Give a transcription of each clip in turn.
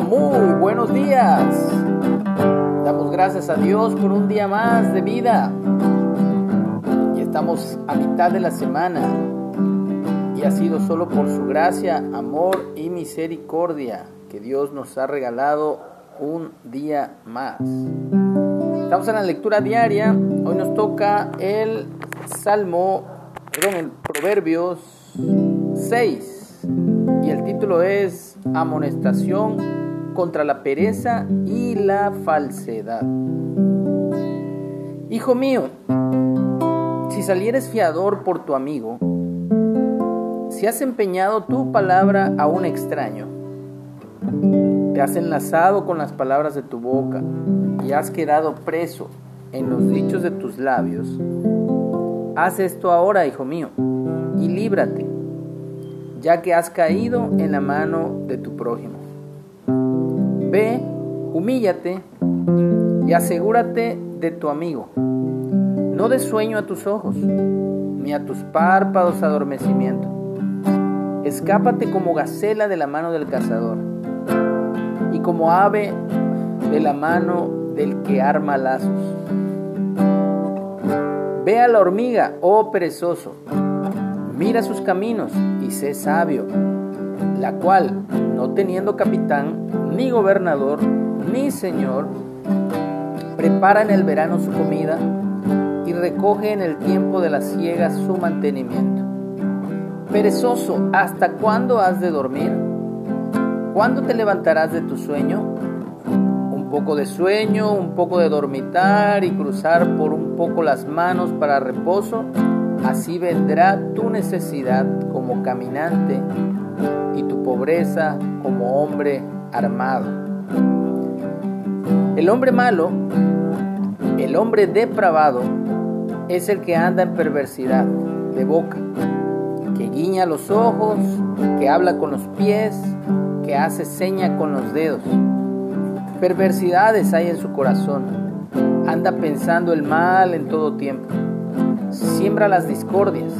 Muy buenos días. Damos gracias a Dios por un día más de vida. Y estamos a mitad de la semana. Y ha sido solo por su gracia, amor y misericordia que Dios nos ha regalado un día más. Estamos en la lectura diaria. Hoy nos toca el Salmo, perdón, el Proverbios 6 y el título es Amonestación contra la pereza y la falsedad. Hijo mío, si salieres fiador por tu amigo, si has empeñado tu palabra a un extraño, te has enlazado con las palabras de tu boca y has quedado preso en los dichos de tus labios, haz esto ahora, hijo mío, y líbrate ya que has caído en la mano de tu prójimo. Ve, humíllate y asegúrate de tu amigo. No des sueño a tus ojos, ni a tus párpados adormecimiento. Escápate como gacela de la mano del cazador, y como ave de la mano del que arma lazos. Ve a la hormiga, oh perezoso, mira sus caminos y sé sabio, la cual, no teniendo capitán, ni gobernador, ni señor, prepara en el verano su comida y recoge en el tiempo de la siega su mantenimiento. Perezoso, ¿hasta cuándo has de dormir? ¿Cuándo te levantarás de tu sueño? Un poco de sueño, un poco de dormitar y cruzar por un poco las manos para reposo Así vendrá tu necesidad como caminante pobreza como hombre armado. El hombre malo, el hombre depravado, es el que anda en perversidad de boca, que guiña los ojos, que habla con los pies, que hace seña con los dedos. Perversidades hay en su corazón, anda pensando el mal en todo tiempo siembra las discordias.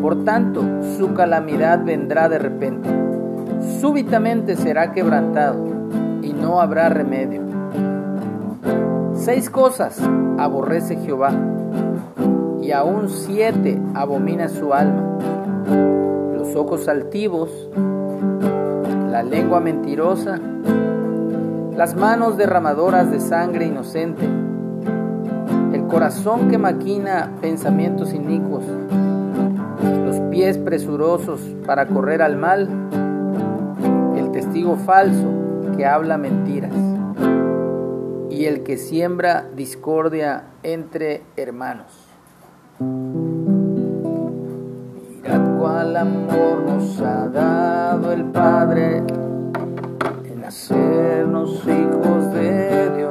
Por tanto, su calamidad vendrá de repente. Súbitamente será quebrantado y no habrá remedio. Seis cosas aborrece Jehová y aún siete abomina su alma. Los ojos altivos, la lengua mentirosa, las manos derramadoras de sangre inocente corazón que maquina pensamientos inicuos, los pies presurosos para correr al mal, el testigo falso que habla mentiras y el que siembra discordia entre hermanos. Mirad cuál amor nos ha dado el Padre en hacernos hijos de Dios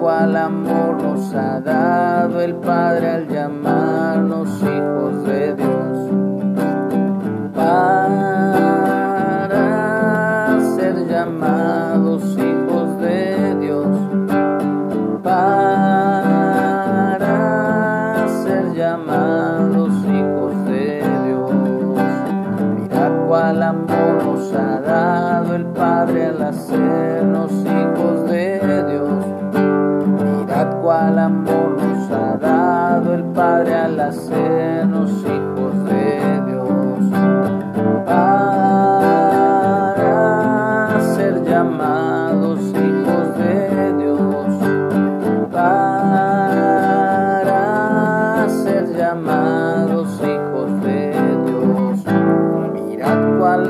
cuál amor nos ha dado el Padre al llamarnos Mirad cuál amor nos ha dado el Padre al hacernos hijos de Dios. Cuál amor nos ha dado el Padre al hacernos hijos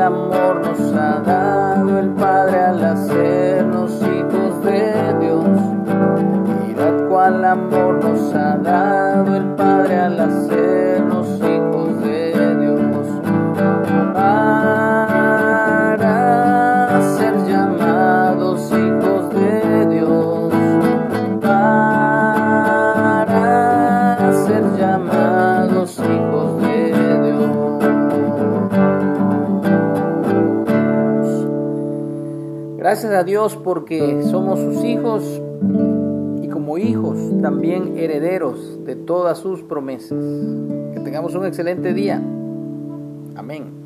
Mirad cuál amor nos ha dado el Padre al hacernos hijos de Dios. Cuál amor nos ha dado el Padre al hacernos Gracias a Dios porque somos sus hijos como hijos también herederos de todas sus promesas. Que tengamos un excelente día. Amén.